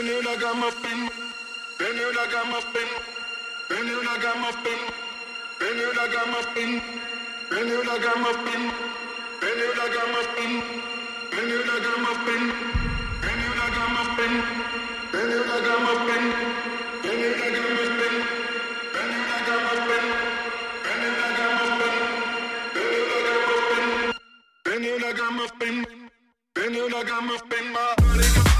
Then you like I'm body.